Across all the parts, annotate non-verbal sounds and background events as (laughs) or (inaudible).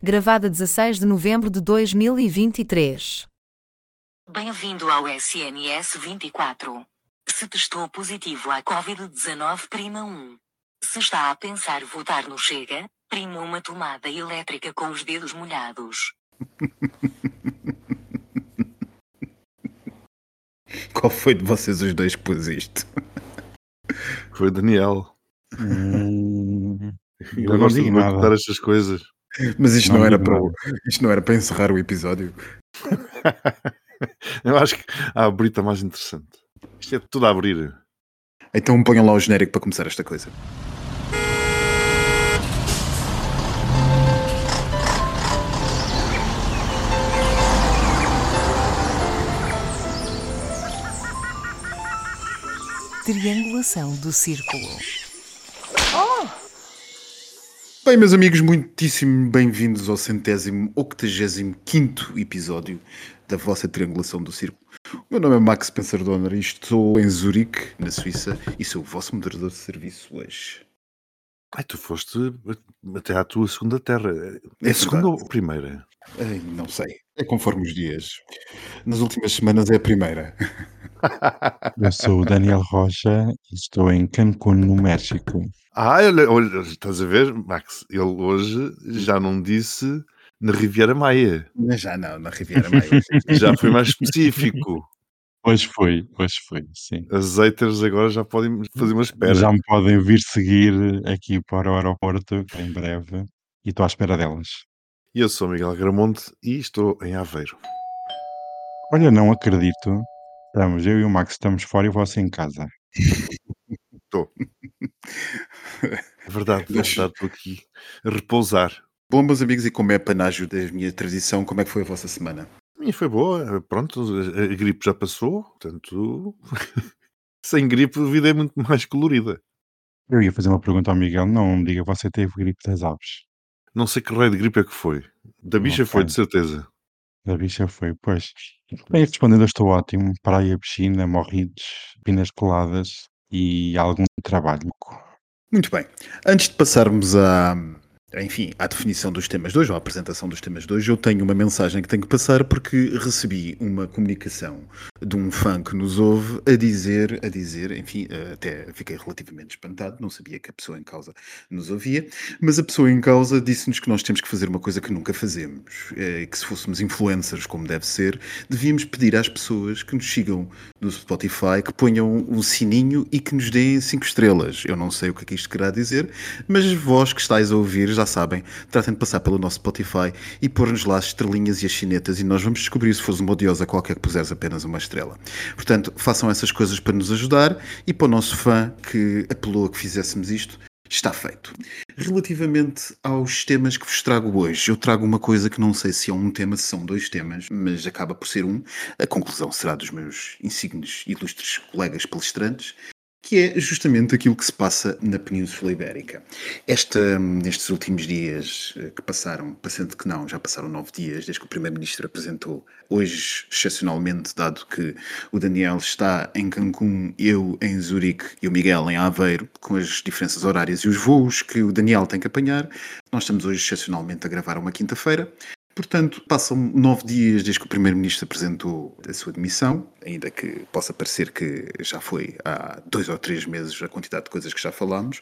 Gravada 16 de novembro de 2023. Bem-vindo ao SNS 24. Se testou positivo à Covid-19, prima 1. Se está a pensar votar no Chega, prima uma tomada elétrica com os dedos molhados. (laughs) Qual foi de vocês os dois que pôs isto? Foi o Daniel. Hum, não gosta de nada. boicotar estas coisas. Mas isto Não não, era para, isto não era para encerrar o episódio. (laughs) Eu acho que a abrir está mais interessante. Isto é tudo a abrir. Então ponham lá o genérico para começar esta coisa. Triangulação do círculo. Bem, meus amigos, muitíssimo bem-vindos ao centésimo octagésimo quinto episódio da vossa triangulação do círculo. O meu nome é Max Spencer Donner e estou em Zurique, na Suíça, e sou o vosso moderador de serviço hoje. Ai, tu foste até à tua segunda terra. É É a segunda verdade. ou primeira? Ai, não sei, é conforme os dias. Nas últimas semanas é a primeira. (laughs) Eu sou o Daniel Rocha e estou em Cancún, no México. Ah, olha, olha, estás a ver, Max? Ele hoje já não disse na Riviera Maia. Mas já não, na Riviera Maia. (laughs) Já foi mais específico. Hoje foi, hoje foi, sim. As haters agora já podem fazer uma espera. Já me podem vir seguir aqui para o aeroporto em breve e estou à espera delas. E eu sou Miguel Gramonte e estou em Aveiro. Olha, não acredito. Estamos, eu e o Max estamos fora e você em casa. (laughs) Estou. É verdade, é Mas- verdade, estou aqui a repousar. Bom, meus amigos, e como é panágio da minha tradição, como é que foi a vossa semana? A minha foi boa, pronto, a a gripe já passou, portanto, (laughs) sem gripe a vida é muito mais colorida. Eu ia fazer uma pergunta ao Miguel. Não me diga, você teve gripe das aves. Não sei que raio de gripe é que foi. Da bicha foi, de certeza. Da bicha foi, pois. Bem, respondendo, eu estou ótimo. Praia, piscina, morridos, pinas coladas e algum trabalho. Muito bem. Antes de passarmos à, enfim, à definição dos temas de hoje, ou à apresentação dos temas de hoje, eu tenho uma mensagem que tenho que passar porque recebi uma comunicação de um fã que nos ouve a dizer, a dizer, enfim, até fiquei relativamente espantado, não sabia que a pessoa em causa nos ouvia, mas a pessoa em causa disse-nos que nós temos que fazer uma coisa que nunca fazemos, eh, que se fôssemos influencers como deve ser, devíamos pedir às pessoas que nos sigam no Spotify, que ponham o sininho e que nos deem 5 estrelas. Eu não sei o que é que isto querá dizer, mas vós que estáis a ouvir já sabem, tratem de passar pelo nosso Spotify e pôr-nos lá as estrelinhas e as chinetas e nós vamos descobrir se fores uma odiosa qualquer que puseres apenas uma estrela. Portanto, façam essas coisas para nos ajudar e para o nosso fã que apelou a que fizéssemos isto, está feito. Relativamente aos temas que vos trago hoje, eu trago uma coisa que não sei se é um tema, se são dois temas, mas acaba por ser um. A conclusão será dos meus insignes e ilustres colegas palestrantes, que é justamente aquilo que se passa na Península Ibérica. Esta, nestes últimos dias eh, que passaram, parecendo que não, já passaram nove dias desde que o Primeiro-Ministro apresentou, hoje, excepcionalmente, dado que o Daniel está em Cancún, eu em Zurique e o Miguel em Aveiro, com as diferenças horárias e os voos que o Daniel tem que apanhar, nós estamos hoje, excepcionalmente, a gravar uma quinta-feira. Portanto, passam nove dias desde que o Primeiro-Ministro apresentou a sua demissão, ainda que possa parecer que já foi há dois ou três meses a quantidade de coisas que já falámos.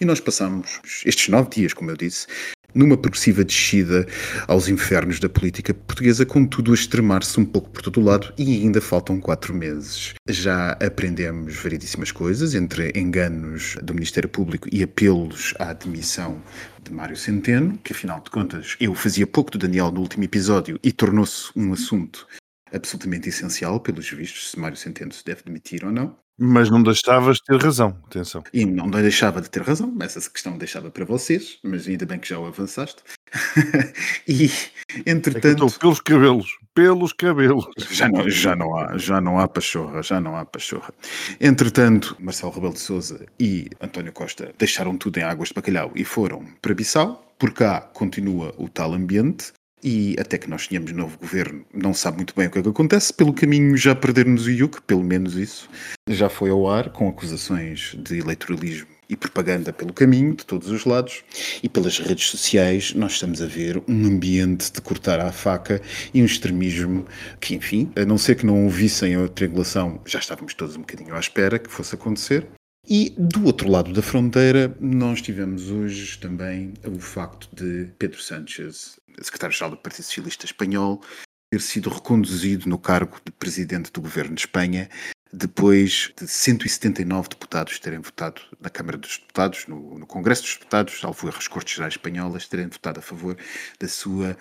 E nós passamos estes nove dias, como eu disse, numa progressiva descida aos infernos da política portuguesa, com tudo a extremar-se um pouco por todo o lado, e ainda faltam quatro meses. Já aprendemos variedíssimas coisas, entre enganos do Ministério Público e apelos à demissão de Mário Centeno, que afinal de contas eu fazia pouco do Daniel no último episódio e tornou-se um assunto absolutamente essencial, pelos vistos, se Mário Centeno se deve demitir ou não. Mas não deixavas de ter razão, atenção. E não deixava de ter razão, essa questão deixava para vocês, mas ainda bem que já o avançaste. (laughs) e, É entretanto, estou pelos cabelos, pelos cabelos. já não, já, não há, já não há pachorra, já não há pachorra. Entretanto, Marcelo Rebelo de Sousa e António Costa deixaram tudo em águas de bacalhau e foram para Bissau. Por cá continua o tal ambiente. E até que nós tenhamos novo governo, não sabe muito bem o que é que acontece. Pelo caminho já perdermos o IUC, pelo menos isso. Já foi ao ar com acusações de eleitoralismo e propaganda pelo caminho, de todos os lados, e pelas redes sociais nós estamos a ver um ambiente de cortar à faca e um extremismo que, enfim, a não ser que não ouvissem a triangulação, já estávamos todos um bocadinho à espera que fosse acontecer. E do outro lado da fronteira, nós tivemos hoje também o facto de Pedro Sánchez, secretário-geral do Partido Socialista Espanhol, ter sido reconduzido no cargo de presidente do governo de Espanha depois de 179 deputados terem votado na Câmara dos Deputados, no, no Congresso dos Deputados, salvo erro, as Cortes Gerais Espanholas, terem votado a favor da sua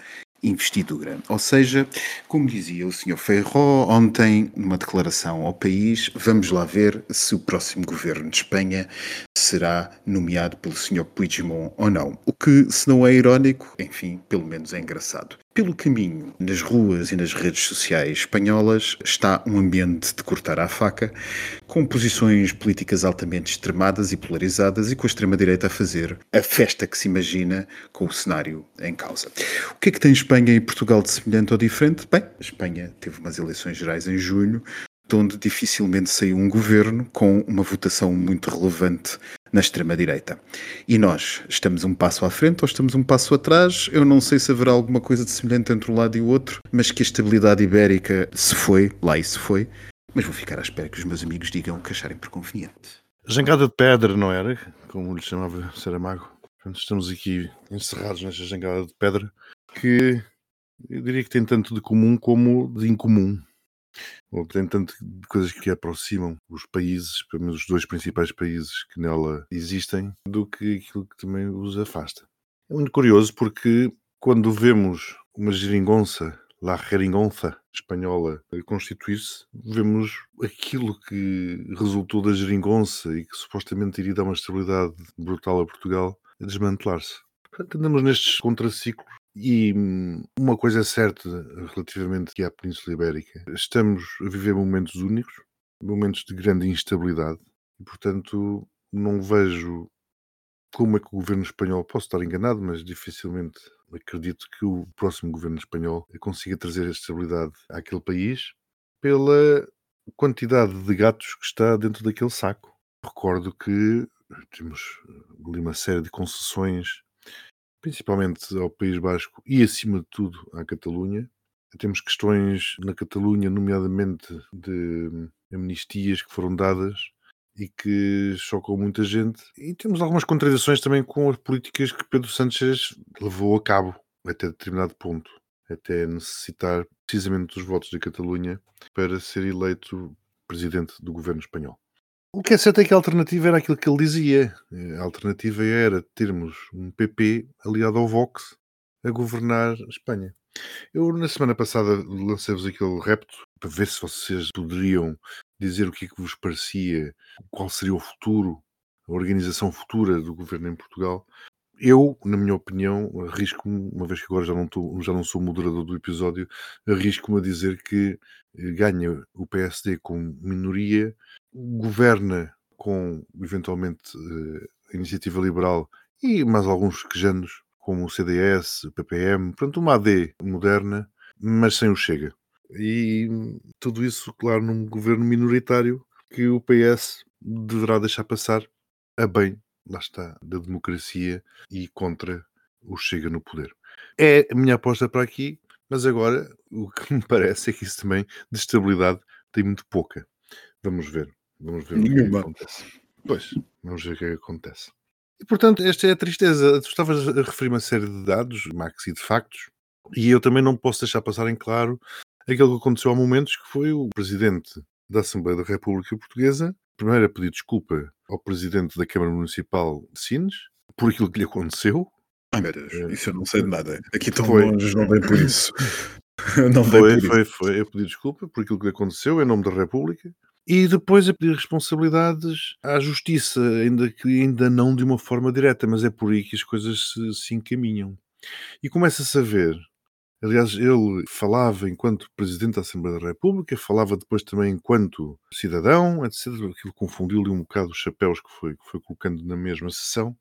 investidura. Ou seja, como dizia o Sr. Ferro ontem, numa declaração ao país, vamos lá ver se o próximo governo de Espanha será nomeado pelo Sr. Puigdemont ou não. O que, se não é irónico, enfim, pelo menos é engraçado. Pelo caminho, nas ruas e nas redes sociais espanholas, está um ambiente de cortar à faca, com posições políticas altamente extremadas e polarizadas e com a extrema-direita a fazer a festa que se imagina com o cenário em causa. O que é que tem Espanha e Portugal de semelhante ou diferente? Bem, Espanha teve umas eleições gerais em junho, de onde dificilmente saiu um governo com uma votação muito relevante na extrema-direita. E nós estamos um passo à frente ou estamos um passo atrás? Eu não sei se haverá alguma coisa de semelhante entre um lado e o outro, mas que a estabilidade ibérica se foi, lá isso foi. Mas vou ficar à espera que os meus amigos digam o que acharem por conveniente. Jangada de pedra, não era? Como lhe chamava Saramago. Estamos aqui encerrados nesta jangada de pedra que eu diria que tem tanto de comum como de incomum tem tanto de coisas que aproximam os países, pelo menos os dois principais países que nela existem, do que aquilo que também os afasta. É muito curioso porque quando vemos uma geringonça, La Geringonça espanhola, constituir-se, vemos aquilo que resultou da geringonça e que supostamente iria dar uma estabilidade brutal a Portugal a desmantelar-se. Portanto, andamos nestes contraciclos e hum, uma coisa é certa relativamente à Península Ibérica: estamos a viver momentos únicos, momentos de grande instabilidade, e portanto não vejo como é que o governo espanhol, posso estar enganado, mas dificilmente acredito que o próximo governo espanhol consiga trazer a estabilidade àquele país pela quantidade de gatos que está dentro daquele saco. Recordo que temos ali uma série de concessões principalmente ao País Basco e, acima de tudo, à Catalunha. Temos questões na Catalunha, nomeadamente de amnistias que foram dadas e que chocam muita gente. E temos algumas contradições também com as políticas que Pedro Sánchez levou a cabo até determinado ponto, até necessitar precisamente dos votos da Catalunha para ser eleito presidente do governo espanhol. O que é certo é que a alternativa era aquilo que ele dizia. A alternativa era termos um PP aliado ao Vox a governar a Espanha. Eu, na semana passada, lancei-vos aquele repto para ver se vocês poderiam dizer o que é que vos parecia, qual seria o futuro, a organização futura do governo em Portugal. Eu, na minha opinião, arrisco-me, uma vez que agora já não, tô, já não sou moderador do episódio, arrisco-me a dizer que eh, ganha o PSD com minoria governa com, eventualmente, eh, a Iniciativa Liberal e mais alguns quejanos, como o CDS, o PPM, portanto, uma AD moderna, mas sem o Chega. E tudo isso, claro, num governo minoritário que o PS deverá deixar passar a bem, lá está, da democracia e contra o Chega no poder. É a minha aposta para aqui, mas agora o que me (laughs) parece é que isso também de estabilidade tem muito pouca. Vamos ver. Vamos ver Nenhuma. o que, é acontece. Pois, vamos ver o que é que acontece. E portanto, esta é a tristeza. Tu estavas a referir uma série de dados, Max, e de factos, e eu também não posso deixar passar em claro aquilo que aconteceu há momentos, que foi o presidente da Assembleia da República Portuguesa, primeiro a pedir desculpa ao presidente da Câmara Municipal de Sines por aquilo que lhe aconteceu. Ai Deus, eh, isso eu não sei de nada. Aqui tão foi. longe não vem por isso. (laughs) não foi, foi, foi, foi a pedir desculpa por aquilo que lhe aconteceu em nome da República e depois a pedir responsabilidades à justiça, ainda que ainda não de uma forma direta, mas é por aí que as coisas se, se encaminham. E começa-se a ver, aliás, ele falava enquanto Presidente da Assembleia da República, falava depois também enquanto cidadão, etc. Aquilo confundiu-lhe um bocado os chapéus que foi, que foi colocando na mesma sessão.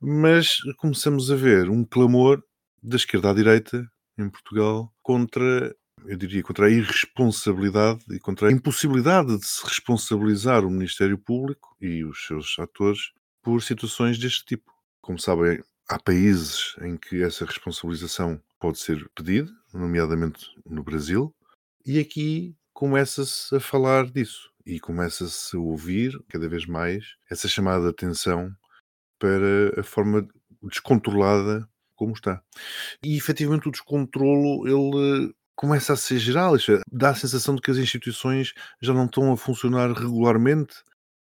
Mas começamos a ver um clamor da esquerda à direita em Portugal contra eu diria, contra a irresponsabilidade e contra a impossibilidade de se responsabilizar o Ministério Público e os seus atores por situações deste tipo. Como sabem, há países em que essa responsabilização pode ser pedida, nomeadamente no Brasil, e aqui começa-se a falar disso e começa-se a ouvir cada vez mais essa chamada de atenção para a forma descontrolada como está. E efetivamente o descontrolo ele começa a ser geral, isto é, dá a sensação de que as instituições já não estão a funcionar regularmente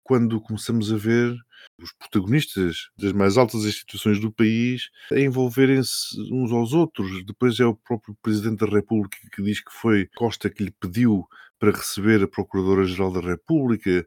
quando começamos a ver os protagonistas das mais altas instituições do país a envolverem-se uns aos outros. Depois é o próprio Presidente da República que diz que foi Costa que lhe pediu para receber a Procuradora-Geral da República.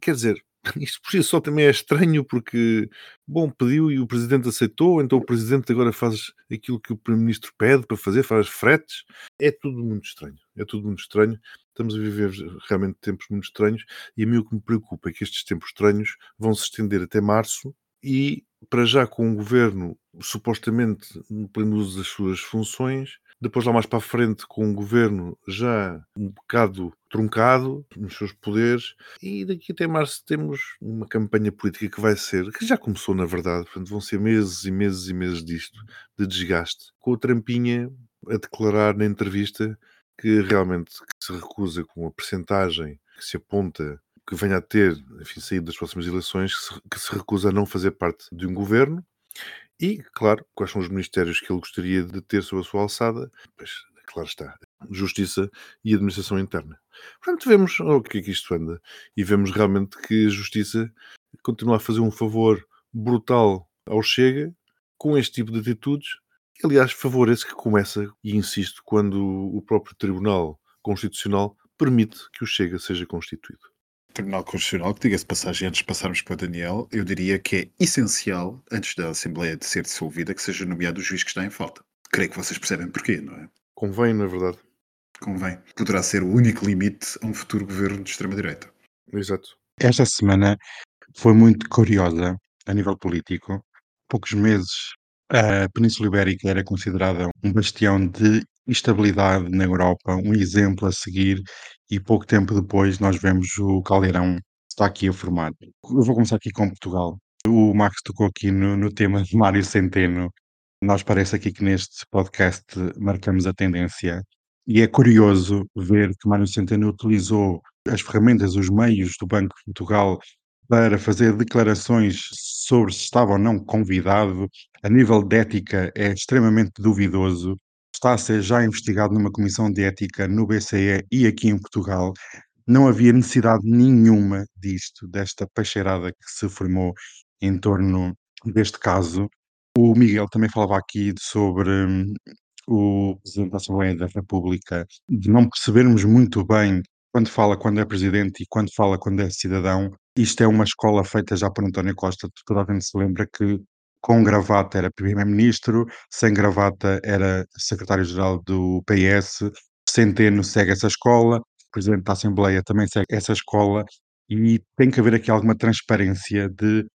Quer dizer, (laughs) isto por si só também é estranho porque, bom, pediu e o Presidente aceitou, então o Presidente agora faz aquilo que o Primeiro-Ministro pede para fazer, faz fretes. É tudo muito estranho. É tudo muito estranho. Estamos a viver realmente tempos muito estranhos e a mim o que me preocupa é que estes tempos estranhos vão se estender até março e, para já, com o governo supostamente no pleno uso das suas funções, depois, lá mais para a frente, com um governo já um bocado truncado nos seus poderes, e daqui até março temos uma campanha política que vai ser, que já começou na verdade, portanto, vão ser meses e meses e meses disto, de desgaste, com o Trampinha a declarar na entrevista que realmente se recusa com a percentagem que se aponta que venha a ter, enfim, saído das próximas eleições, que se, que se recusa a não fazer parte de um governo e, claro, quais são os ministérios que ele gostaria de ter sob a sua alçada? Pois, claro está, Justiça e Administração Interna. Portanto, vemos o que é que isto anda e vemos realmente que a Justiça continua a fazer um favor brutal ao Chega com este tipo de atitudes. Aliás, favor esse que começa, e insisto, quando o próprio Tribunal Constitucional permite que o Chega seja constituído. Tribunal Constitucional, que diga-se passagem, antes de passarmos para o Daniel, eu diria que é essencial, antes da Assembleia de ser dissolvida, que seja nomeado o juiz que está em falta. Creio que vocês percebem porquê, não é? Convém, na verdade. Convém. Poderá ser o único limite a um futuro governo de extrema-direita. Exato. Esta semana foi muito curiosa a nível político. Poucos meses, a Península Ibérica era considerada um bastião de estabilidade na Europa, um exemplo a seguir, e pouco tempo depois nós vemos o caldeirão está aqui a formar. Eu vou começar aqui com Portugal. O Max tocou aqui no, no tema de Mário Centeno. Nós parece aqui que neste podcast marcamos a tendência e é curioso ver que Mário Centeno utilizou as ferramentas, os meios do Banco de Portugal para fazer declarações sobre se estava ou não convidado. A nível de ética é extremamente duvidoso está a ser já investigado numa comissão de ética no BCE e aqui em Portugal. Não havia necessidade nenhuma disto, desta peixeirada que se formou em torno deste caso. O Miguel também falava aqui sobre hum, o Presidente da Assembleia da República, de não percebermos muito bem quando fala quando é Presidente e quando fala quando é cidadão. Isto é uma escola feita já por António Costa. Toda a gente se lembra que com gravata era primeiro-ministro, sem gravata era secretário-geral do PS, Centeno segue essa escola, o presidente da Assembleia também segue essa escola, e tem que haver aqui alguma transparência de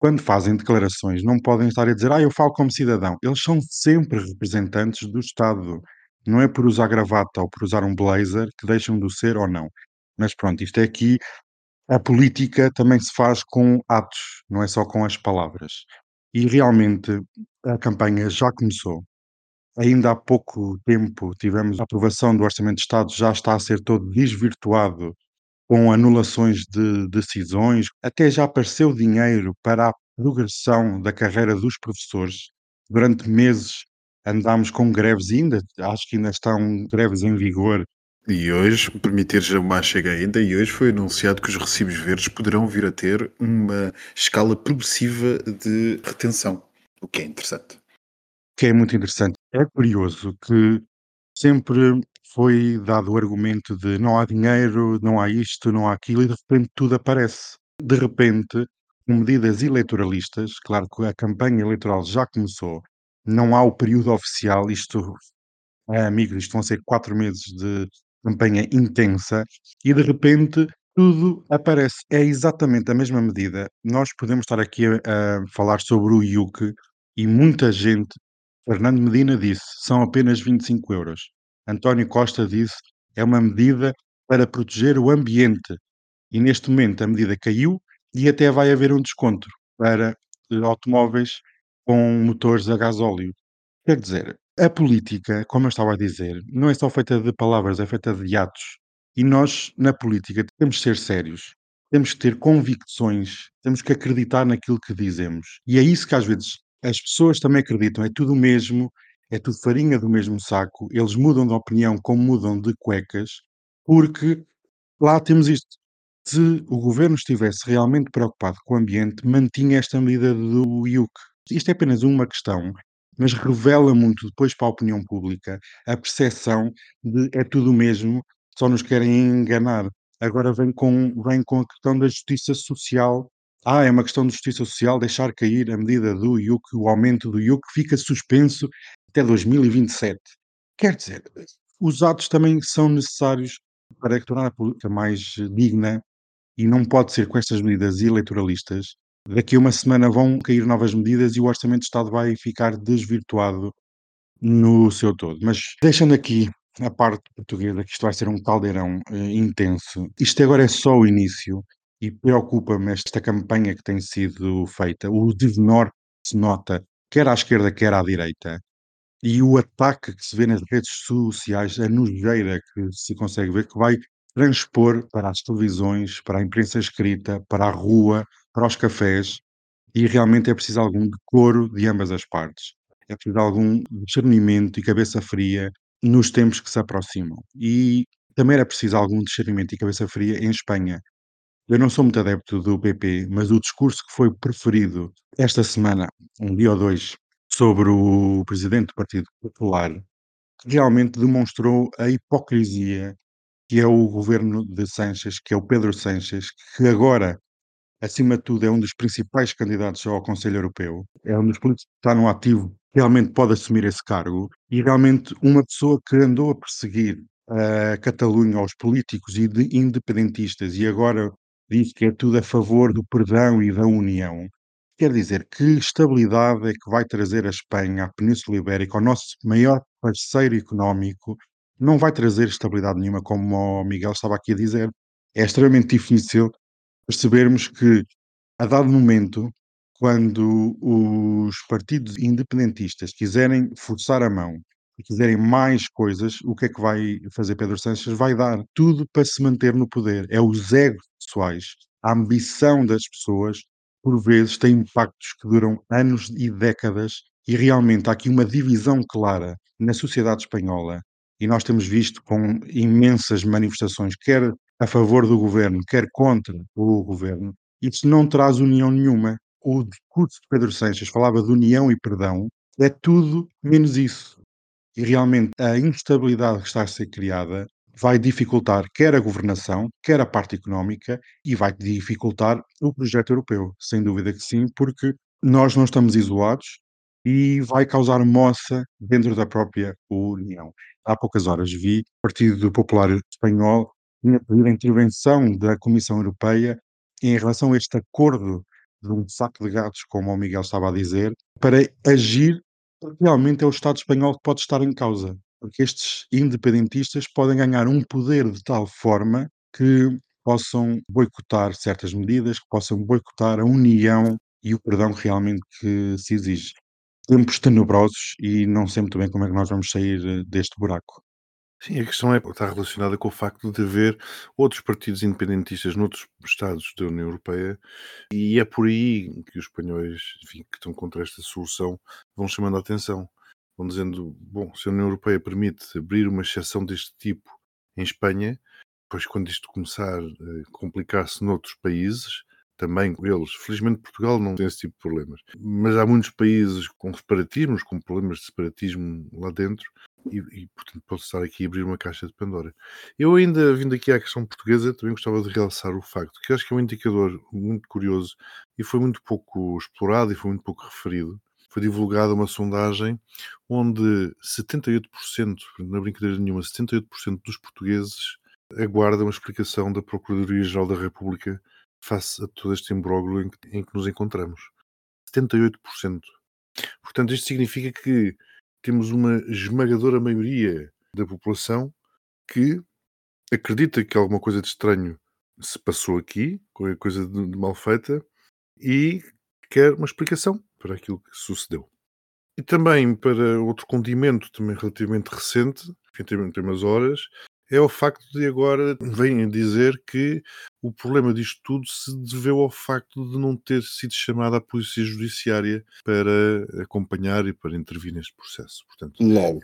quando fazem declarações, não podem estar a dizer, ah, eu falo como cidadão. Eles são sempre representantes do Estado. Não é por usar gravata ou por usar um blazer que deixam de ser ou não. Mas pronto, isto é aqui. A política também se faz com atos, não é só com as palavras. E realmente a campanha já começou. Ainda há pouco tempo tivemos a aprovação do Orçamento de Estado, já está a ser todo desvirtuado com anulações de decisões, até já apareceu dinheiro para a progressão da carreira dos professores. Durante meses andámos com greves ainda, acho que ainda estão greves em vigor e hoje, permitir já mais chega ainda, e hoje foi anunciado que os recibos verdes poderão vir a ter uma escala progressiva de retenção, o que é interessante. Que é muito interessante. É curioso que sempre foi dado o argumento de não há dinheiro, não há isto, não há aquilo, e de repente tudo aparece. De repente, com medidas eleitoralistas, claro que a campanha eleitoral já começou, não há o período oficial, isto é, amigos, isto vão ser quatro meses de campanha intensa e de repente tudo aparece. É exatamente a mesma medida. Nós podemos estar aqui a, a falar sobre o IUC e muita gente, Fernando Medina disse, são apenas 25 euros. António Costa disse, é uma medida para proteger o ambiente. E neste momento a medida caiu e até vai haver um desconto. para eh, automóveis com motores a gasóleo. Quer dizer, a política, como eu estava a dizer, não é só feita de palavras, é feita de atos. E nós, na política, temos de ser sérios. Temos que ter convicções, temos que acreditar naquilo que dizemos. E é isso que às vezes as pessoas também acreditam, é tudo o mesmo, é tudo farinha do mesmo saco, eles mudam de opinião como mudam de cuecas, porque lá temos isto. Se o governo estivesse realmente preocupado com o ambiente, mantinha esta medida do IUC. Isto é apenas uma questão, mas revela muito depois para a opinião pública a percepção de é tudo o mesmo, só nos querem enganar. Agora vem com, vem com a questão da justiça social. Ah, é uma questão de justiça social deixar cair a medida do IUC, o aumento do IUC fica suspenso até 2027. Quer dizer, os atos também são necessários para tornar a política mais digna e não pode ser com estas medidas eleitoralistas. Daqui a uma semana vão cair novas medidas e o Orçamento de Estado vai ficar desvirtuado no seu todo. Mas deixando aqui a parte portuguesa, que isto vai ser um caldeirão eh, intenso, isto agora é só o início e preocupa-me esta campanha que tem sido feita, o desmenor que se nota, quer à esquerda, quer à direita, e o ataque que se vê nas redes sociais, a nojeira que se consegue ver, que vai transpor para as televisões, para a imprensa escrita, para a rua, para os cafés, e realmente é preciso algum decoro de ambas as partes. É preciso algum discernimento e cabeça fria nos tempos que se aproximam. E também era preciso algum discernimento e cabeça fria em Espanha. Eu não sou muito adepto do PP, mas o discurso que foi preferido esta semana, um dia ou dois, sobre o presidente do Partido Popular, realmente demonstrou a hipocrisia que é o governo de Sanches, que é o Pedro Sanches, que agora, acima de tudo, é um dos principais candidatos ao Conselho Europeu, é um dos políticos que está no ativo, realmente pode assumir esse cargo, e realmente uma pessoa que andou a perseguir a Catalunha aos políticos e de independentistas e agora diz que é tudo a favor do perdão e da união. Quer dizer, que estabilidade é que vai trazer a Espanha, à Península Ibérica, ao nosso maior parceiro económico, não vai trazer estabilidade nenhuma, como o Miguel estava aqui a dizer. É extremamente difícil percebermos que, a dado momento, quando os partidos independentistas quiserem forçar a mão e quiserem mais coisas, o que é que vai fazer Pedro Sánchez? Vai dar tudo para se manter no poder. É os egos pessoais, a ambição das pessoas, por vezes, tem impactos que duram anos e décadas, e realmente há aqui uma divisão clara na sociedade espanhola e nós temos visto com imensas manifestações, quer a favor do governo, quer contra o governo, isso não traz união nenhuma. O discurso de Pedro Sanches falava de união e perdão, é tudo menos isso. E realmente a instabilidade que está a ser criada vai dificultar quer a governação, quer a parte económica e vai dificultar o projeto europeu, sem dúvida que sim, porque nós não estamos isolados e vai causar moça dentro da própria União há poucas horas vi o Partido Popular Espanhol tinha pedido a intervenção da Comissão Europeia em relação a este acordo de um saco de gatos, como o Miguel estava a dizer, para agir, realmente é o Estado espanhol que pode estar em causa. Porque estes independentistas podem ganhar um poder de tal forma que possam boicotar certas medidas, que possam boicotar a união e o perdão realmente que se exige tempos tenebrosos e não sei muito bem como é que nós vamos sair eh, deste buraco. Sim, a questão é, está relacionada com o facto de haver outros partidos independentistas noutros Estados da União Europeia e é por aí que os espanhóis, enfim, que estão contra esta solução, vão chamando a atenção. Vão dizendo, bom, se a União Europeia permite abrir uma exceção deste tipo em Espanha, depois quando isto começar a complicar-se noutros países, também eles. Felizmente Portugal não tem esse tipo de problemas. Mas há muitos países com separatismos, com problemas de separatismo lá dentro, e, e portanto pode estar aqui a abrir uma caixa de Pandora. Eu ainda, vindo aqui à questão portuguesa, também gostava de realçar o facto que acho que é um indicador muito curioso e foi muito pouco explorado e foi muito pouco referido. Foi divulgada uma sondagem onde 78%, não é brincadeira nenhuma, 78% dos portugueses aguardam a explicação da Procuradoria-Geral da República face a todo este imbróglio em que, em que nos encontramos. 78%. Portanto, isto significa que temos uma esmagadora maioria da população que acredita que alguma coisa de estranho se passou aqui, qualquer coisa de, de mal feita, e quer uma explicação para aquilo que sucedeu. E também para outro condimento também relativamente recente, que tem umas horas, é o facto de agora vêm dizer que o problema disto tudo se deveu ao facto de não ter sido chamada a Polícia Judiciária para acompanhar e para intervir neste processo. Portanto, Logo.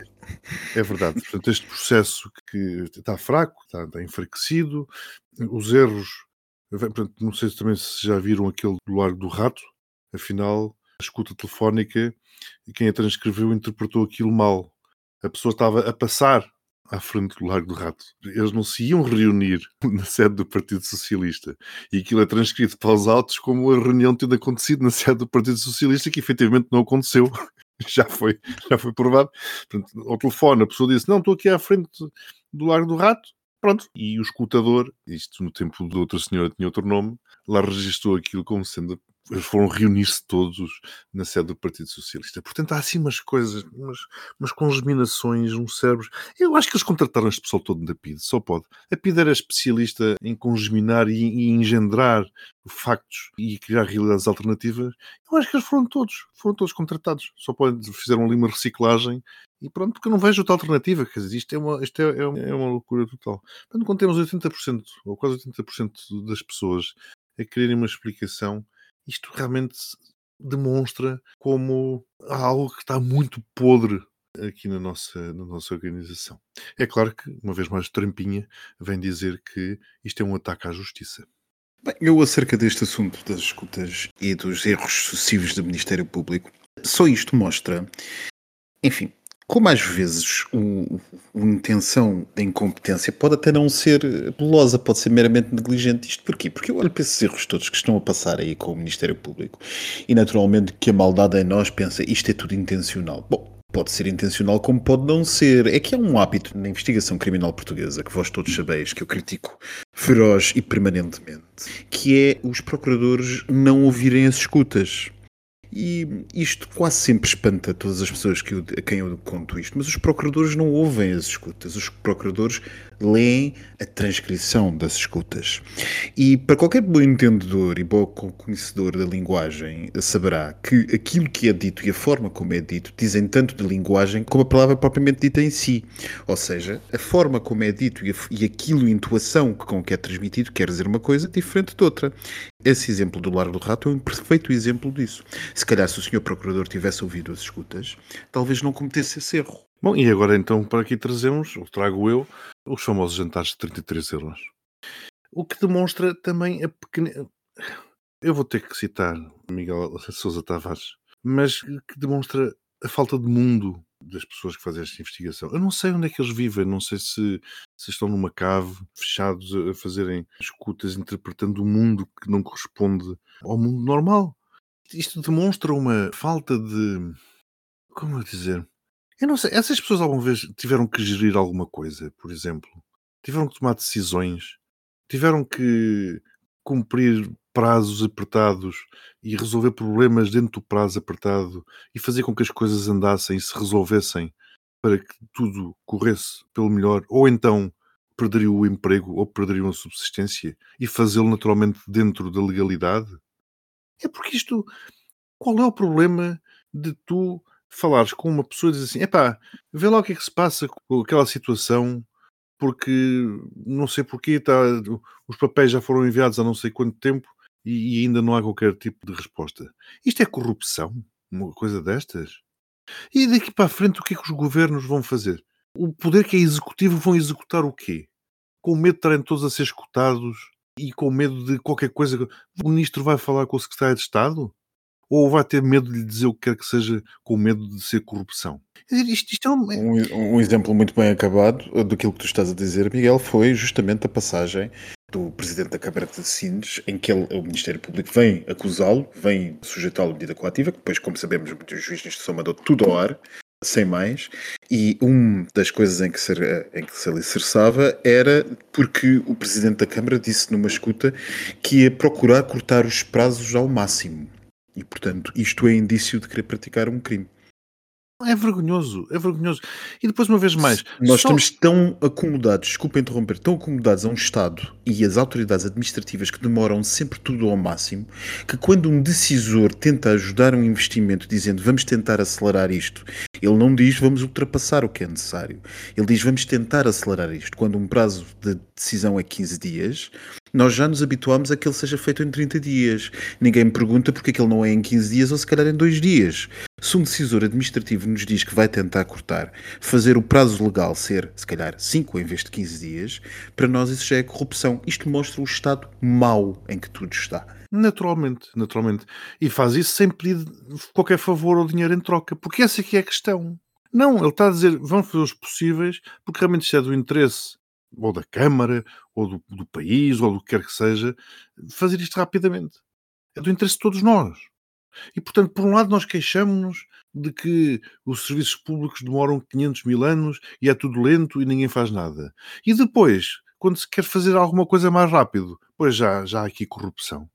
é verdade. Portanto, este processo que está fraco, está, está enfraquecido, os erros. Portanto, não sei se também se já viram aquele do Largo do Rato, afinal, a escuta telefónica e quem a transcreveu interpretou aquilo mal. A pessoa estava a passar à frente do Largo do Rato. Eles não se iam reunir (laughs) na sede do Partido Socialista. E aquilo é transcrito para os autos como a reunião tendo acontecido na sede do Partido Socialista, que efetivamente não aconteceu. (laughs) Já foi, já foi provado. Portanto, ao telefone, a pessoa disse: Não, estou aqui à frente do Largo do Rato. Pronto. E o escutador, isto no tempo de outra senhora tinha outro nome, lá registrou aquilo como sendo eles foram reunir-se todos na sede do Partido Socialista. Portanto, há assim umas coisas, umas, umas congeminações, uns cérebros. Eu acho que eles contrataram este pessoal todo da PID, só pode. A PID era especialista em congeminar e, e engendrar factos e criar realidades alternativas. Eu acho que eles foram todos, foram todos contratados. Só podem, fizeram ali uma reciclagem e pronto, porque eu não vejo outra alternativa. Quer dizer, isto é uma, isto é, é uma, é uma loucura total. Portanto, quando temos 80% ou quase 80% das pessoas a quererem uma explicação isto realmente demonstra como há algo que está muito podre aqui na nossa, na nossa organização. É claro que, uma vez mais, Trampinha vem dizer que isto é um ataque à justiça. Bem, eu acerca deste assunto das escutas e dos erros sucessivos do Ministério Público, só isto mostra, enfim, como às vezes o, intenção da incompetência pode até não ser dolosa, pode ser meramente negligente. Isto porquê? Porque eu olho para esses erros todos que estão a passar aí com o Ministério Público e naturalmente que a maldade em nós pensa isto é tudo intencional. Bom, Pode ser intencional, como pode não ser. É que é um hábito na investigação criminal portuguesa, que vós todos sabeis, que eu critico feroz e permanentemente, que é os procuradores não ouvirem as escutas. E isto quase sempre espanta todas as pessoas que eu, a quem eu conto isto, mas os procuradores não ouvem as escutas, os procuradores leem a transcrição das escutas. E para qualquer bom entendedor e bom conhecedor da linguagem, saberá que aquilo que é dito e a forma como é dito dizem tanto da linguagem como a palavra propriamente dita em si. Ou seja, a forma como é dito e, a, e aquilo, a intuação com que é transmitido, quer dizer uma coisa diferente de outra. Esse exemplo do Largo do Rato é um perfeito exemplo disso. Se calhar, se o senhor Procurador tivesse ouvido as escutas, talvez não cometesse esse erro. Bom, e agora então para aqui trazemos, ou trago eu, os famosos jantares de 33 euros. O que demonstra também a pequena. Eu vou ter que citar Miguel Sousa Tavares, mas que demonstra a falta de mundo das pessoas que fazem esta investigação. Eu não sei onde é que eles vivem, não sei se, se estão numa cave, fechados a fazerem escutas, interpretando o um mundo que não corresponde ao mundo normal. Isto demonstra uma falta de. Como eu dizer? Eu não sei, essas pessoas alguma vez tiveram que gerir alguma coisa, por exemplo? Tiveram que tomar decisões? Tiveram que cumprir prazos apertados e resolver problemas dentro do prazo apertado e fazer com que as coisas andassem e se resolvessem para que tudo corresse pelo melhor, ou então perderiam o emprego ou perderiam a subsistência e fazê-lo naturalmente dentro da legalidade? É porque isto. Qual é o problema de tu falares com uma pessoa e dizer assim: epá, vê lá o que é que se passa com aquela situação, porque não sei porquê, tá, os papéis já foram enviados há não sei quanto tempo e, e ainda não há qualquer tipo de resposta. Isto é corrupção? Uma coisa destas? E daqui para a frente, o que é que os governos vão fazer? O poder que é executivo vão executar o quê? Com medo de estarem todos a ser escutados e com medo de qualquer coisa. O ministro vai falar com o secretário de Estado? Ou vai ter medo de lhe dizer o que quer que seja com medo de ser corrupção? Isto, isto é um... Um, um... exemplo muito bem acabado daquilo que tu estás a dizer, Miguel, foi justamente a passagem do Presidente da Câmara de Sines, em que ele, o Ministério Público vem acusá-lo, vem sujeitá-lo a medida coativa, que depois, como sabemos, o juiz de instrução mandou tudo ao ar, sem mais, e uma das coisas em que, se, em que se alicerçava era porque o Presidente da Câmara disse numa escuta que ia procurar cortar os prazos ao máximo. E, portanto, isto é indício de querer praticar um crime. É vergonhoso, é vergonhoso. E depois, uma vez mais, Nós só- estamos tão acomodados, desculpa interromper, tão acomodados a um Estado e as autoridades administrativas que demoram sempre tudo ao máximo, que quando um decisor tenta ajudar um investimento dizendo vamos tentar acelerar isto, ele não diz vamos ultrapassar o que é necessário. Ele diz vamos tentar acelerar isto. Quando um prazo de decisão é 15 dias, nós já nos habituamos a que ele seja feito em 30 dias. Ninguém me pergunta porque é que ele não é em 15 dias ou se calhar em 2 dias. Se um decisor administrativo nos diz que vai tentar cortar, fazer o prazo legal ser, se calhar, 5 em vez de 15 dias, para nós isso já é corrupção. Isto mostra o estado mau em que tudo está. Naturalmente, naturalmente. E faz isso sem pedir qualquer favor ou dinheiro em troca, porque essa aqui é a questão. Não, ele está a dizer, vamos fazer os possíveis, porque realmente isto é do interesse ou da Câmara, ou do, do país, ou do que quer que seja, fazer isto rapidamente. É do interesse de todos nós. E, portanto, por um lado, nós queixamos-nos de que os serviços públicos demoram 500 mil anos e é tudo lento e ninguém faz nada. E depois, quando se quer fazer alguma coisa mais rápido, pois já, já há aqui corrupção.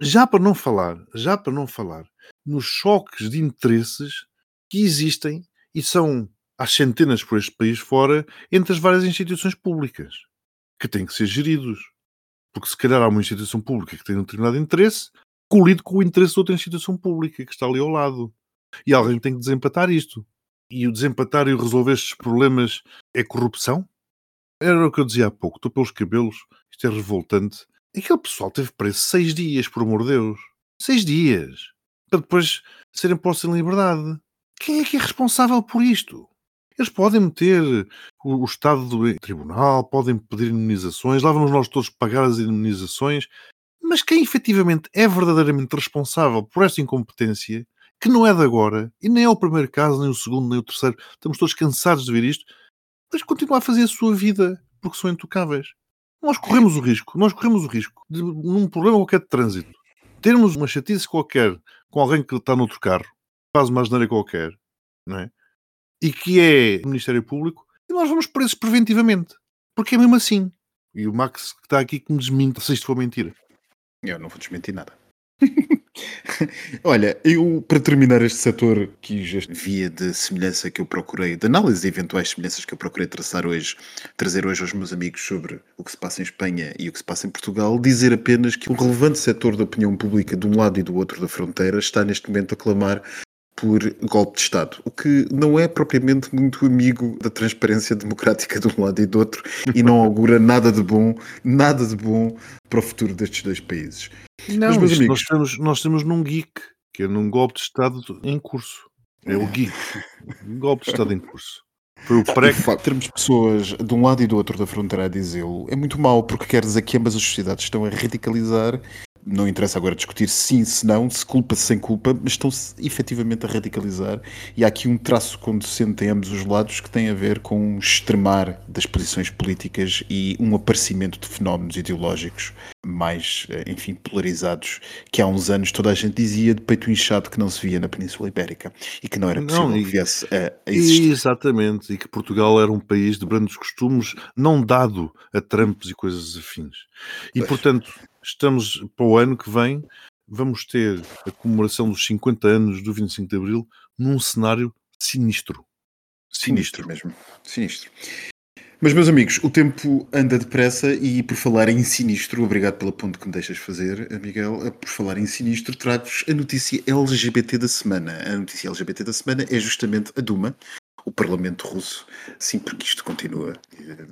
Já para não falar, já para não falar nos choques de interesses que existem e são às centenas por este país fora entre as várias instituições públicas que têm que ser geridos. Porque se calhar há uma instituição pública que tem um determinado interesse colido com o interesse de outra instituição pública que está ali ao lado. E alguém tem que desempatar isto. E o desempatar e resolver estes problemas é corrupção? Era o que eu dizia há pouco. Estou pelos cabelos. Isto é revoltante. Aquele pessoal teve preso seis dias, por amor de Deus. Seis dias. Para depois serem postos em liberdade. Quem é que é responsável por isto? Eles podem meter o, o Estado do tribunal, podem pedir indemnizações, lá vamos nós todos pagar as indemnizações, mas quem efetivamente é verdadeiramente responsável por esta incompetência, que não é de agora, e nem é o primeiro caso, nem o segundo, nem o terceiro, estamos todos cansados de ver isto, mas continua a fazer a sua vida porque são intocáveis. Nós corremos o risco, nós corremos o risco de, num problema qualquer de trânsito, termos uma chatice qualquer com alguém que está noutro carro, faz uma asneira qualquer, não é? E que é Ministério Público, e nós vamos presos preventivamente. Porque é mesmo assim. E o Max que está aqui que me desminta se isto for mentira. Eu não vou desmentir nada. (laughs) Olha, eu, para terminar este setor, quis esta via de semelhança que eu procurei, de análise de eventuais semelhanças que eu procurei traçar hoje, trazer hoje aos meus amigos sobre o que se passa em Espanha e o que se passa em Portugal, dizer apenas que um relevante setor da opinião pública de um lado e do outro da fronteira está neste momento a clamar por golpe de Estado, o que não é propriamente muito amigo da transparência democrática de um lado e do outro e não augura nada de bom, nada de bom para o futuro destes dois países. Não, Mas, meus amigos- nós, temos, nós temos num geek, que é num golpe de Estado em curso. É o geek. Um golpe de Estado em curso. Foi o De pré termos pessoas de um lado e do outro da fronteira a dizê-lo é muito mau, porque quer dizer que ambas as sociedades estão a radicalizar. Não interessa agora discutir se sim, se não, se culpa, se sem culpa, mas estão-se efetivamente a radicalizar. E há aqui um traço conducente em ambos os lados que tem a ver com um extremar das posições políticas e um aparecimento de fenómenos ideológicos mais, eh, enfim, polarizados, que há uns anos toda a gente dizia de peito inchado que não se via na Península Ibérica e que não era Não, possível e- que viesse a, a existir. Exatamente, e que Portugal era um país de brandos costumes, não dado a trampos e coisas afins. E, Pois. portanto, estamos para o ano que vem, vamos ter a comemoração dos 50 anos do 25 de Abril num cenário sinistro. Sinistro mesmo. Sinistro. Mas, meus amigos, o tempo anda depressa e, por falar em sinistro, obrigado pela ponte que me deixas fazer, Miguel. Por falar em sinistro, trago-vos a notícia LGBT da semana. A notícia LGBT da semana é justamente a Duma, o Parlamento Russo. Sim, porque isto continua.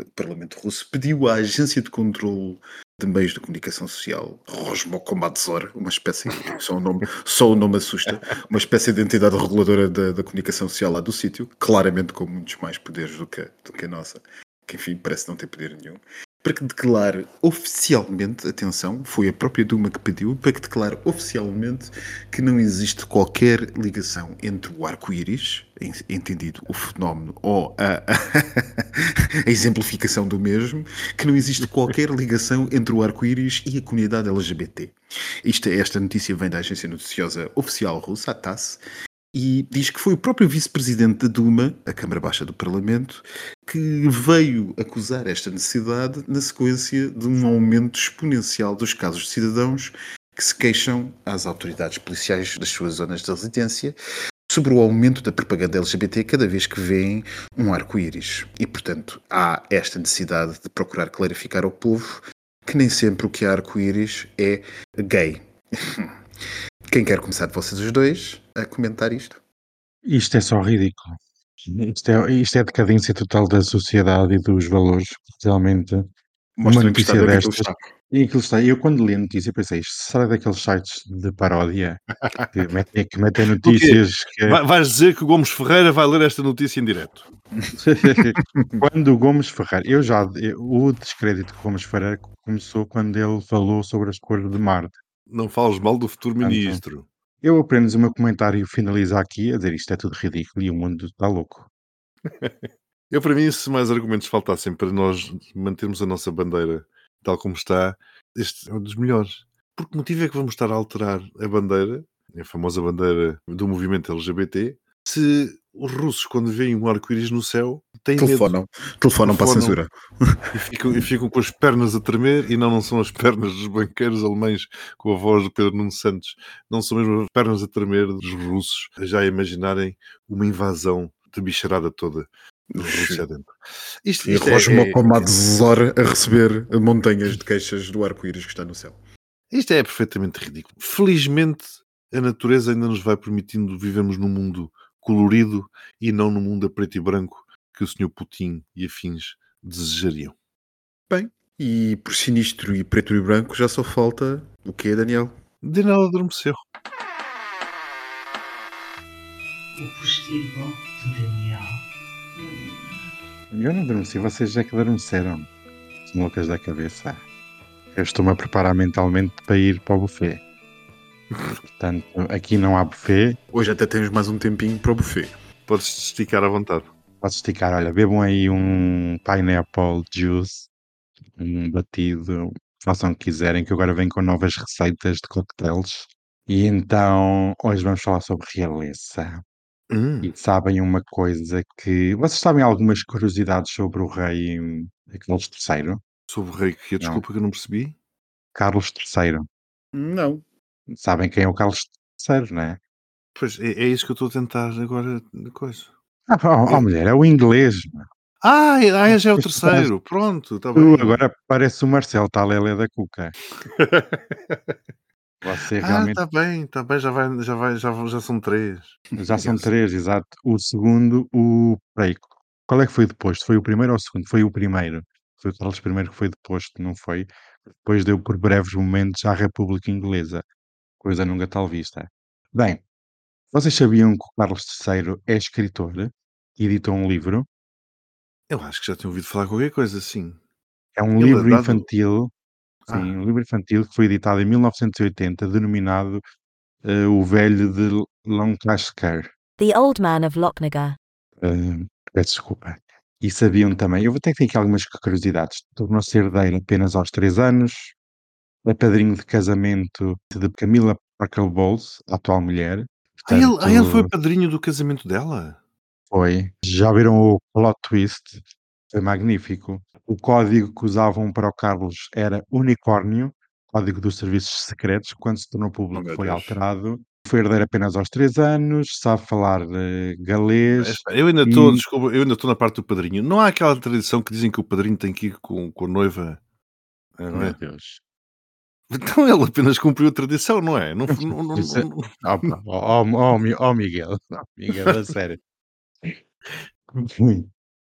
O Parlamento Russo pediu à Agência de Controlo de Meios de Comunicação Social, Rosmokomadzor, uma espécie, só o nome, (laughs) só o nome assusta, uma espécie de entidade reguladora da, da comunicação social lá do sítio, claramente com muitos mais poderes do que, do que a nossa, que enfim parece não ter poder nenhum, para que declare oficialmente, atenção, foi a própria Duma que pediu, para que declare oficialmente que não existe qualquer ligação entre o arco-íris, en- entendido o fenómeno ou a, a (laughs) exemplificação do mesmo, que não existe qualquer ligação entre o arco-íris e a comunidade LGBT. Isto, esta notícia vem da agência noticiosa oficial russa, a TASS, e diz que foi o próprio vice-presidente da Duma, a Câmara Baixa do Parlamento, que veio acusar esta necessidade na sequência de um aumento exponencial dos casos de cidadãos que se queixam às autoridades policiais das suas zonas de residência sobre o aumento da propaganda LGBT cada vez que veem um arco-íris. E, portanto, há esta necessidade de procurar clarificar ao povo que nem sempre o que é arco-íris é gay. (laughs) Quem quer começar de vocês os dois a comentar isto? Isto é só ridículo. Isto é, isto é a decadência total da sociedade e dos valores. Realmente, uma notícia destas. E aquilo está. Eu, quando li a notícia, pensei: isto será daqueles sites de paródia (laughs) que metem, que metem notícias que Vai- Vais dizer que o Gomes Ferreira vai ler esta notícia em direto. (laughs) quando o Gomes Ferreira, eu já, eu- o descrédito que o Gomes Ferreira começou quando ele falou sobre as cores de Marte. Não fales mal do futuro Portanto, ministro. Eu apenas o meu comentário finaliza aqui a dizer isto é tudo ridículo e o mundo está louco. (laughs) Eu, para mim, se mais argumentos faltassem para nós mantermos a nossa bandeira tal como está, este é um dos melhores. Por que motivo é que vamos estar a alterar a bandeira, a famosa bandeira do movimento LGBT, se os russos, quando veem um arco-íris no céu, têm medo Telefonam. Telefonam para a Telefonam. censura. (laughs) e ficam, e ficam com as pernas a tremer e não, não são as pernas dos banqueiros alemães com a voz do Pedro Nuno Santos, não são mesmo as pernas a tremer dos russos, a já imaginarem uma invasão de bicharada toda Rússia dentro. Isto, E isto é- Rosmo é- Pomadezor a receber montanhas de queixas do arco-íris que está no céu. Isto é perfeitamente ridículo. Felizmente, a natureza ainda nos vai permitindo vivermos num mundo colorido e não num mundo a preto e branco que o Sr. Putin e afins desejariam. E por sinistro e preto e branco já só falta o que é, Daniel? Daniel adormeceu. O postigo de Daniel. Eu não adormeci, vocês já que adormeceram. São loucas da cabeça. Eu estou-me a preparar mentalmente para ir para o buffet. Portanto, aqui não há buffet. Hoje até temos mais um tempinho para o buffet. Podes esticar à vontade. Posso esticar, olha, bebam aí um pineapple juice, um batido, façam o que quiserem, que agora venho com novas receitas de cocktails. E então, hoje vamos falar sobre realeza. Hum, E sabem uma coisa que. Vocês sabem algumas curiosidades sobre o rei Carlos III? sobre o rei que é, desculpa que eu não percebi. Carlos III. Não. Sabem quem é o Carlos III, não é? Pois é, é isso que eu estou a tentar agora. Coisa. Ah, oh, oh, mulher, é o inglês. meu. Ah, é- ah, já é o terceiro. Pronto, está bem. agora parece o Marcelo Talelé da Cuca. (laughs) Você ah, realmente. está bem, está bem, já, vai, já, vai, já, já são três. Já são três, exato. O segundo, o. Peraí, qual é que foi deposto? Foi o primeiro ou o segundo? Foi o primeiro. Foi o Carlos I que foi deposto, não foi? Depois deu por breves momentos à República Inglesa. Coisa nunca tal vista. Bem, vocês sabiam que o Carlos III é escritor e editou um livro? Eu acho que já tinha ouvido falar qualquer coisa assim. É um Ele é livro dado- infantil, sim, Ah. um livro infantil que foi editado em 1980, denominado eh, O Velho de Lancashire. The Old Man of Lochnagar. Uh, peço desculpa. E sabiam também, eu vou ter que ter aqui algumas curiosidades. Tornou-se herdeiro apenas aos 3 anos, é padrinho de casamento de Camila Parker Bowles, a atual mulher. Ah ele, ah, ele foi Portanto, padrinho do casamento dela? foi. Já viram o plot twist? Foi magnífico. O código que usavam para o Carlos era unicórnio, código dos serviços secretos, quando se tornou Oh, público meu foi Deus. alterado. Foi herdeiro apenas aos 3 anos, sabe falar eh, galês. Eu ainda estou, e- desculpa, eu ainda estou na parte do padrinho. Não há aquela tradição que dizem que o padrinho tem que ir com, com a noiva. É, não Meu é? Deus. Então ele apenas cumpriu a tradição, não é? Não, não, não, é- não- Oh, oh, oh, Mi- Miguel, (laughs) oh, Miguel, a sério.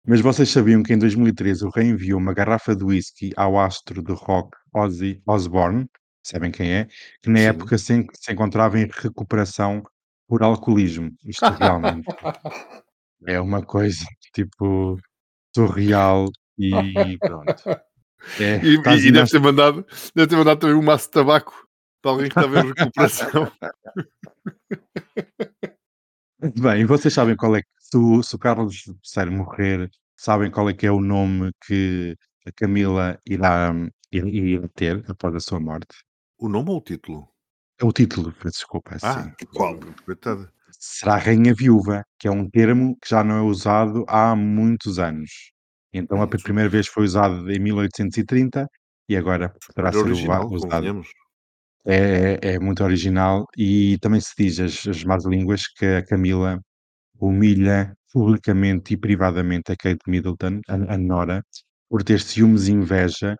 Mas vocês sabiam que em 2013 o rei enviou uma garrafa de whisky ao astro de rock Ozzy Osbourne, sabem quem é? Que na Sim. época se, en- se encontrava em recuperação por alcoolismo. Isto realmente (laughs) é uma coisa tipo surreal e pronto. É, E, e- e deve, ter mandado, deve ter mandado também um maço de tabaco para alguém que estava em recuperação. (laughs) Bem, vocês sabem qual é que, se o, se o Carlos III morrer, sabem qual é que é o nome que a Camila irá, irá, ter após a sua morte? o nome ou o título? É o título, desculpa, Ah, sim. Qual? Coitada. Será Rainha Viúva, que é um termo que já não é usado há muitos anos. Então a Muitos primeira vez foi usado em 1830 e agora poderá Era ser original, usado. É, é- é muito original e também se diz as, as más línguas que a Camila humilha publicamente e privadamente a Kate Middleton, a, a Nora, por ter ciúmes e inveja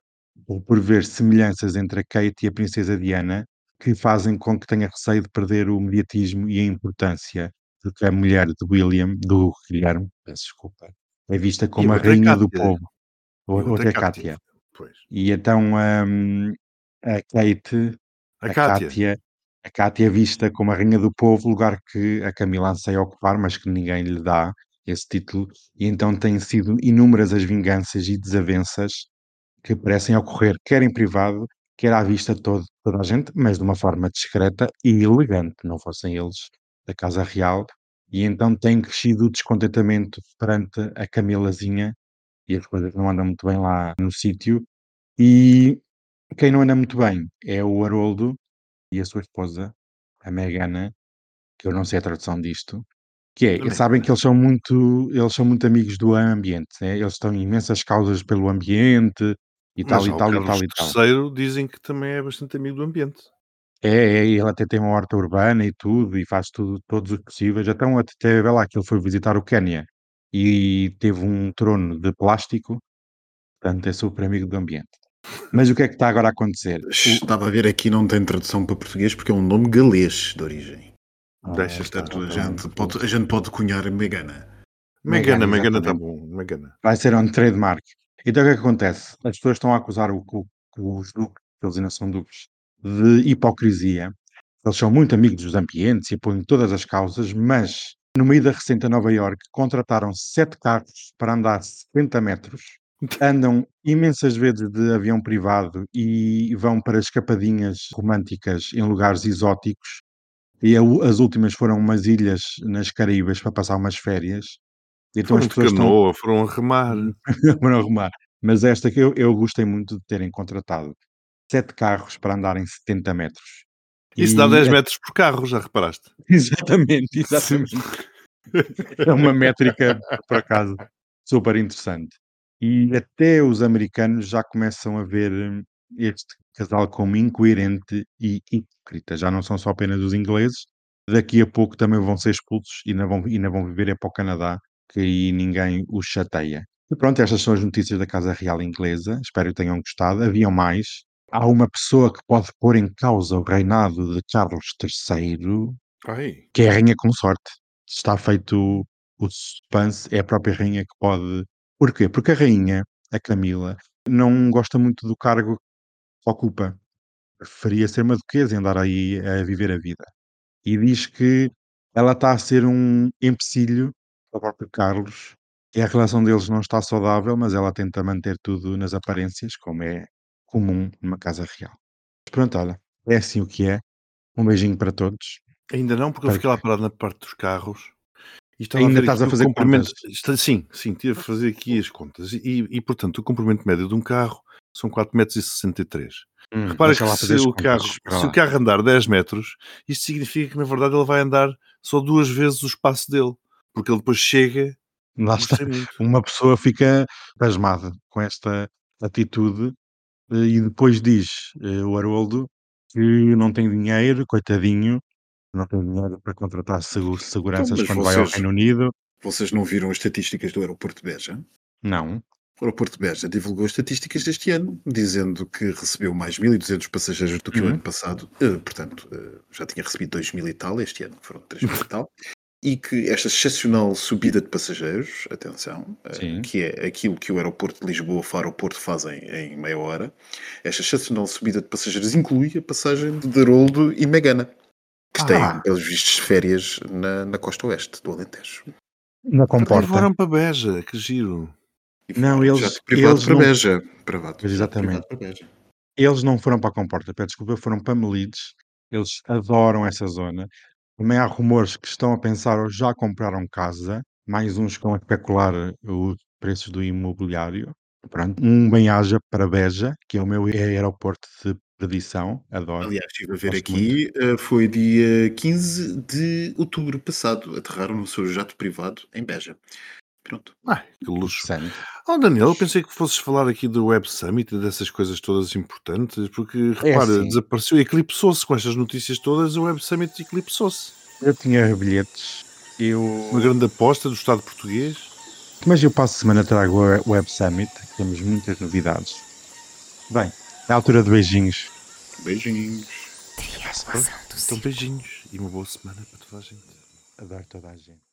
ou por ver semelhanças entre a Kate e a princesa Diana que fazem com que tenha receio de perder o mediatismo e a importância de que a mulher de William, do Guilherme, peço desculpa, é vista como a rainha do povo. Outra Cátia. Pois. E então hum, a Kate A a. Cátia, a Cátia é vista como a rainha do povo, lugar que a Camila anseia ocupar, mas que ninguém lhe dá esse título, e então têm sido inúmeras as vinganças e desavenças que parecem ocorrer, quer em privado, quer à vista de todo, toda a gente, mas de uma forma discreta e elegante, não fossem eles da Casa Real, e então tem crescido o descontentamento perante a Camilazinha, e as coisas não andam muito bem lá no sítio, e quem não anda muito bem é o Haroldo e a sua esposa, a Megana, que eu não sei a tradução disto, que é, Também. sabem que eles são muito, eles são muito amigos do ambiente, né? Eles estão em imensas causas pelo ambiente e tal Mas e já o tal e tal e tal. III dizem que também é bastante amigo do ambiente. É, é, e ele até tem uma horta urbana e tudo, e faz tudo, todos os possíveis. Então, até vê lá que ele foi visitar o Quénia e teve um trono de plástico, portanto, é super amigo do ambiente. Mas o que é que está agora a acontecer? Estava a ver aqui, não tem tradução para português porque é um nome galês de origem. Ah, Deixa está, Portanto, a então, gente pode, a gente pode cunhar Megana. Megana, Megana, está bom. Megana. vai ser um trademark. Então o que é que acontece? As pessoas estão a acusar o, o- os duques, que eles ainda são duques, de hipocrisia. Eles são muito amigos dos ambientes e apoiam todas as causas, mas no meio da recente a Nova Iorque contrataram sete carros para andar 70 metros, (laughs) andam imensas vezes de avião privado e vão para escapadinhas românticas em lugares exóticos. E a as últimas foram umas ilhas nas Caraíbas para passar umas férias. Então Foram as de pessoas estão canoa, foram a remar. (laughs) para não arrumar. Mas esta que eu, eu gostei muito de terem contratado sete carros para andar em 70 metros. Isso dá E 10 é- metros por carro, já reparaste? (laughs) Exatamente, exatamente. (laughs) É uma métrica, por acaso, super interessante. E até os americanos já começam a ver hum, este casal como incoerente e hipócrita. Já não são só apenas os ingleses. Daqui a pouco também vão ser expulsos e ainda vão, ainda vão viver é para o Canadá, que aí ninguém os chateia. E pronto, estas são as notícias da Casa Real Inglesa. Espero que tenham gostado. Haviam mais. Há uma pessoa que pode pôr em causa o reinado de Carlos III, Ai, que é a rainha consorte. Está feito o, suspense, é a própria rainha que pode. Porquê? Porque a rainha, a Camila, não gosta muito do cargo que ocupa. Preferia ser uma duquesa e andar aí a viver a vida. E diz que ela está a ser um empecilho para o próprio Carlos e a relação deles não está saudável, mas ela tenta manter tudo nas aparências, como é comum numa casa real. Pronto, olha, é assim o que é. Um beijinho para todos. ainda não, porque eu Para fiquei lá parado na parte dos carros. E Ainda ver estás a fazer comprimento- contas? Sim, sim, tive a fazer aqui as contas. E, e, portanto, o comprimento médio de um carro são 4,63 metros. Hum, Repara que se o, carro, se o carro andar 10 metros, isto significa que, na verdade, ele vai andar só duas vezes o espaço dele. Porque ele depois chega. Lá está. Muito. Uma pessoa fica pasmada com esta atitude e depois diz eh, o Haroldo que não tem dinheiro, coitadinho, não tem dinheiro para contratar seguro, seguranças mas quando vai ao vocês- Reino Unido. Vocês não viram as estatísticas do aeroporto de Beja? Não. O aeroporto de Beja divulgou estatísticas deste ano, dizendo que recebeu mais 1.200 passageiros do que o Uhum. ano passado. Eh, portanto, eh, já tinha recebido 2.000 e tal, este ano foram 3.000 e tal. (laughs) E que esta excepcional subida de passageiros, atenção, eh, Sim. que é aquilo que o aeroporto de Lisboa, Faro Aeroporto fazem em meia hora, esta excepcional subida de passageiros inclui a passagem de Haroldo e Megana, que Ah. têm, pelos vistos, férias na, na costa oeste do Alentejo. Na E comporta. foram para Beja, que giro. E Não, eles- privado eles para não- Beja. Privado, jato privado exatamente. para Beja. Eles não foram para a comporta, peço desculpa, foram para Melides. Eles adoram essa zona. Também há rumores que estão a pensar ou já compraram casa, mais uns que estão a especular os preços do imobiliário. Pronto, um bem-aja para Beja, que é o meu aeroporto de perdição, adoro. Aliás, estive a ver Gosto aqui, eh, foi dia 15 de outubro passado. Aterraram no seu jato privado em Beja. Pronto. Ai, que luxo. Interessante. Oh, Daniel, eu pensei que fosses falar aqui do Web Summit e dessas coisas todas importantes, porque, É repara, assim. desapareceu, eclipsou-se com estas notícias todas, o Web Summit eclipsou-se. Eu tinha bilhetes, eu... Uma grande aposta do Estado português. mas eu passo a semana trago o Web Summit, temos muitas novidades. Bem, na altura de beijinhos. Beijinhos. Então, beijinhos e uma boa semana para toda a gente. Adoro toda a gente.